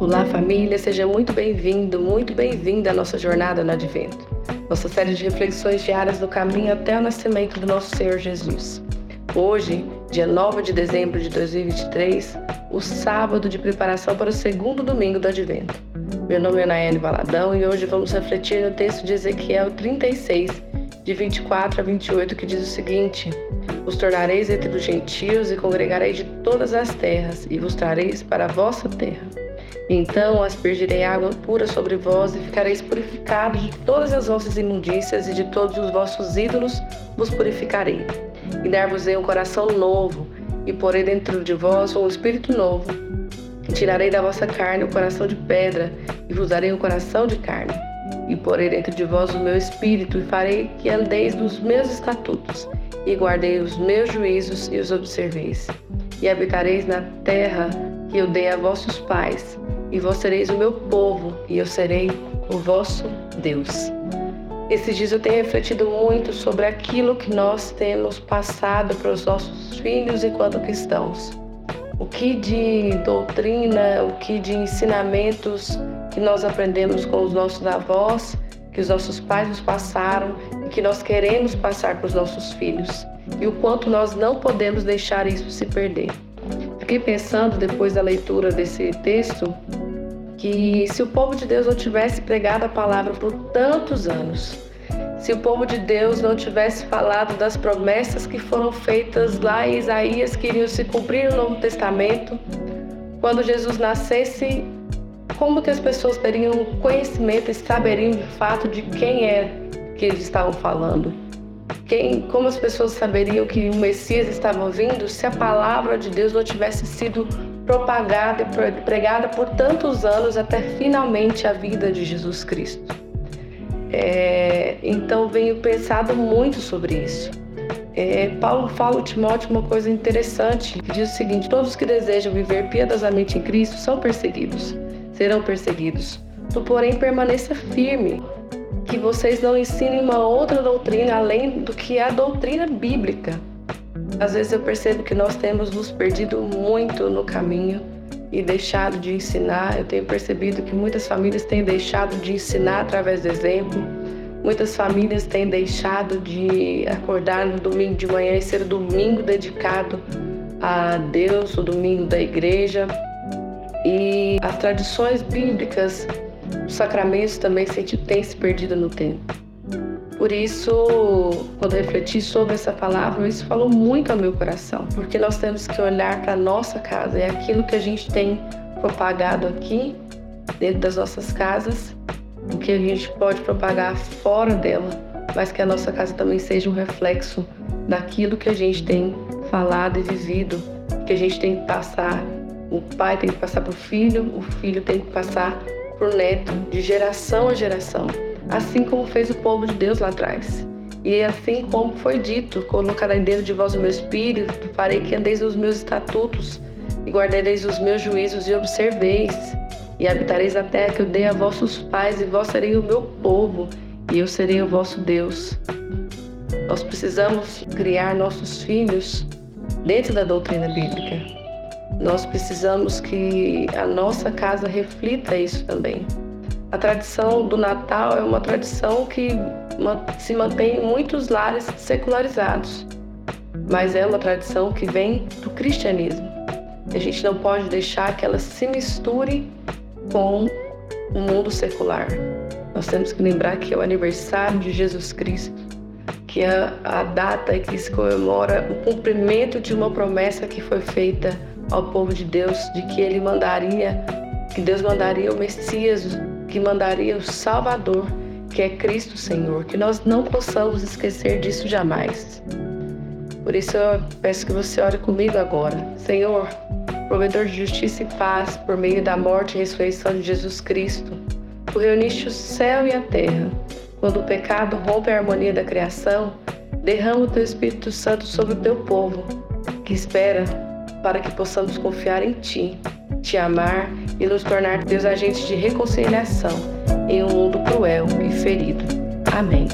Olá, família, seja muito bem-vindo, muito bem-vinda à nossa jornada no Advento, nossa série de reflexões diárias do caminho até o nascimento do nosso Senhor Jesus. Hoje, dia 9 de dezembro de 2023, o sábado de preparação para o segundo domingo do Advento. Meu nome é Nayane Valadão e hoje vamos refletir no texto de Ezequiel 36, de 24 a 28, que diz o seguinte: Os tornareis entre os gentios e congregarei de todas as terras, e vos trareis para a vossa terra. Então aspergirei água pura sobre vós e ficareis purificados de todas as vossas imundícias e de todos os vossos ídolos vos purificarei. E dar-vos-ei um coração novo e porei dentro de vós um espírito novo. Tirarei da vossa carne o coração de pedra e vos darei um coração de carne. E porei dentro de vós o meu espírito e farei que andeis nos meus estatutos e guardei os meus juízos e os observeis. E habitareis na terra que eu dei a vossos pais e vós sereis o meu povo, e eu serei o vosso Deus. Esses dias eu tenho refletido muito sobre aquilo que nós temos passado para os nossos filhos enquanto cristãos. O que de doutrina, o que de ensinamentos que nós aprendemos com os nossos avós, que os nossos pais nos passaram e que nós queremos passar para os nossos filhos. E o quanto nós não podemos deixar isso se perder. Fiquei pensando depois da leitura desse texto que se o povo de Deus não tivesse pregado a palavra por tantos anos, se o povo de Deus não tivesse falado das promessas que foram feitas lá em Isaías, que iriam se cumprir no Novo Testamento, quando Jesus nascesse, como que as pessoas teriam conhecimento e saberiam de fato de quem é que eles estavam falando? Quem, como as pessoas saberiam que o Messias estava vindo se a palavra de Deus não tivesse sido propagada e pregada por tantos anos até finalmente a vida de Jesus Cristo. É, então venho pensado muito sobre isso. É, Paulo fala ao Timóteo uma coisa interessante, diz o seguinte: todos que desejam viver piedosamente em Cristo são perseguidos, serão perseguidos. Tu, porém, permaneça firme, que vocês não ensinem uma outra doutrina além do que a doutrina bíblica às vezes eu percebo que nós temos nos perdido muito no caminho e deixado de ensinar. Eu tenho percebido que muitas famílias têm deixado de ensinar através do exemplo. Muitas famílias têm deixado de acordar no domingo de manhã e ser o domingo dedicado a Deus, o domingo da igreja. E as tradições bíblicas, os sacramentos também têm se perdido no tempo. Por isso, quando refleti sobre essa palavra, isso falou muito ao meu coração, porque nós temos que olhar para a nossa casa, é aquilo que a gente tem propagado aqui, dentro das nossas casas, o que a gente pode propagar fora dela, mas que a nossa casa também seja um reflexo daquilo que a gente tem falado e vivido, que a gente tem que passar. O pai tem que passar para o filho, o filho tem que passar para o neto, de geração a geração assim como fez o povo de Deus lá atrás. E assim como foi dito, colocarei dentro de vós o meu espírito, farei que andeis nos meus estatutos, e guardareis os meus juízos e observeis, e habitareis a terra que eu dei a vossos pais, e vós sereis o meu povo, e eu serei o vosso Deus. Nós precisamos criar nossos filhos dentro da doutrina bíblica. Nós precisamos que a nossa casa reflita isso também. A tradição do Natal é uma tradição que se mantém em muitos lares secularizados, mas é uma tradição que vem do cristianismo. A gente não pode deixar que ela se misture com o mundo secular. Nós temos que lembrar que é o aniversário de Jesus Cristo, que é a data que se comemora o cumprimento de uma promessa que foi feita ao povo de Deus de que ele mandaria, que Deus mandaria o Messias que mandaria o Salvador, que é Cristo Senhor, que nós não possamos esquecer disso jamais. Por isso eu peço que você ore comigo agora. Senhor, provedor de justiça e paz, por meio da morte e ressurreição de Jesus Cristo, tu reuniste o céu e a terra. Quando o pecado rompe a harmonia da criação, derrama o teu Espírito Santo sobre o teu povo, que espera para que possamos confiar em ti te amar e nos tornar teus agentes de reconciliação em um mundo cruel e ferido. Amém.